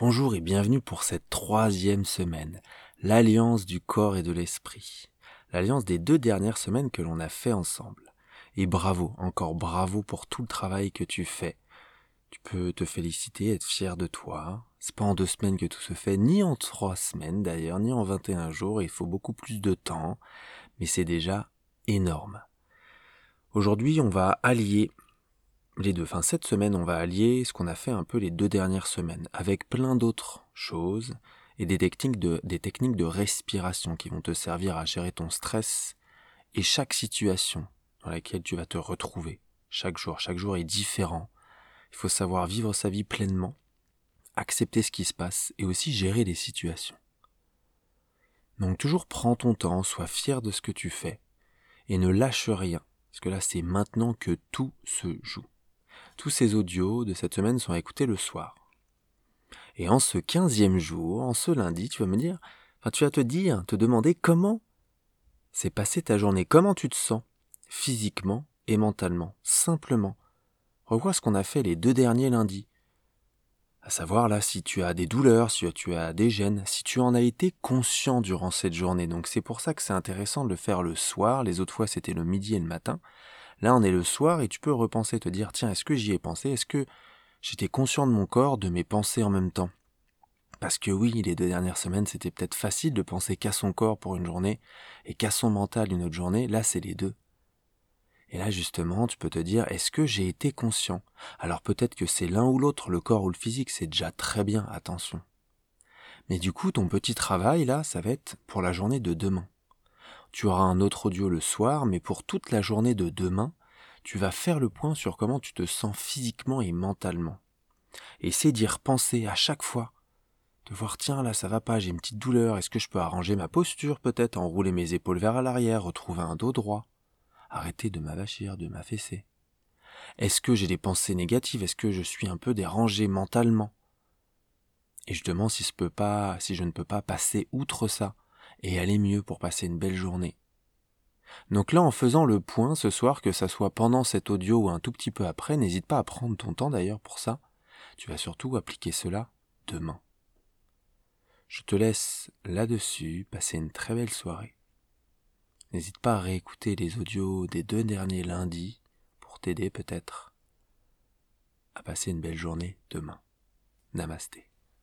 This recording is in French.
Bonjour et bienvenue pour cette troisième semaine, l'alliance du corps et de l'esprit, l'alliance des deux dernières semaines que l'on a fait ensemble. Et bravo, encore bravo pour tout le travail que tu fais. Tu peux te féliciter, être fier de toi. C'est pas en deux semaines que tout se fait, ni en trois semaines d'ailleurs, ni en 21 jours, il faut beaucoup plus de temps, mais c'est déjà énorme. Aujourd'hui, on va allier les deux. Enfin, cette semaine, on va allier ce qu'on a fait un peu les deux dernières semaines, avec plein d'autres choses et des techniques de, des techniques de respiration qui vont te servir à gérer ton stress et chaque situation dans laquelle tu vas te retrouver. Chaque jour, chaque jour est différent. Il faut savoir vivre sa vie pleinement, accepter ce qui se passe et aussi gérer les situations. Donc toujours prends ton temps, sois fier de ce que tu fais et ne lâche rien, parce que là c'est maintenant que tout se joue. Tous ces audios de cette semaine sont écoutés le soir. Et en ce quinzième jour, en ce lundi, tu vas me dire, enfin, tu vas te dire, te demander comment s'est passée ta journée, comment tu te sens, physiquement et mentalement, simplement. Revois ce qu'on a fait les deux derniers lundis. À savoir là si tu as des douleurs, si tu as des gènes, si tu en as été conscient durant cette journée. Donc c'est pour ça que c'est intéressant de le faire le soir. Les autres fois c'était le midi et le matin. Là, on est le soir et tu peux repenser, te dire, tiens, est-ce que j'y ai pensé? Est-ce que j'étais conscient de mon corps, de mes pensées en même temps? Parce que oui, les deux dernières semaines, c'était peut-être facile de penser qu'à son corps pour une journée et qu'à son mental une autre journée. Là, c'est les deux. Et là, justement, tu peux te dire, est-ce que j'ai été conscient? Alors peut-être que c'est l'un ou l'autre, le corps ou le physique, c'est déjà très bien, attention. Mais du coup, ton petit travail, là, ça va être pour la journée de demain. Tu auras un autre audio le soir, mais pour toute la journée de demain, tu vas faire le point sur comment tu te sens physiquement et mentalement. C'est d'y repenser à chaque fois. De voir, tiens, là, ça va pas, j'ai une petite douleur, est-ce que je peux arranger ma posture, peut-être, enrouler mes épaules vers l'arrière, retrouver un dos droit, arrêter de m'avachir, de m'affaisser. Est-ce que j'ai des pensées négatives, est-ce que je suis un peu dérangé mentalement? Et je demande si, je pas, si je ne peux pas passer outre ça, et aller mieux pour passer une belle journée. Donc là, en faisant le point ce soir, que ça soit pendant cet audio ou un tout petit peu après, n'hésite pas à prendre ton temps d'ailleurs pour ça. Tu vas surtout appliquer cela demain. Je te laisse là-dessus, passer une très belle soirée. N'hésite pas à réécouter les audios des deux derniers lundis pour t'aider peut-être à passer une belle journée demain. Namasté.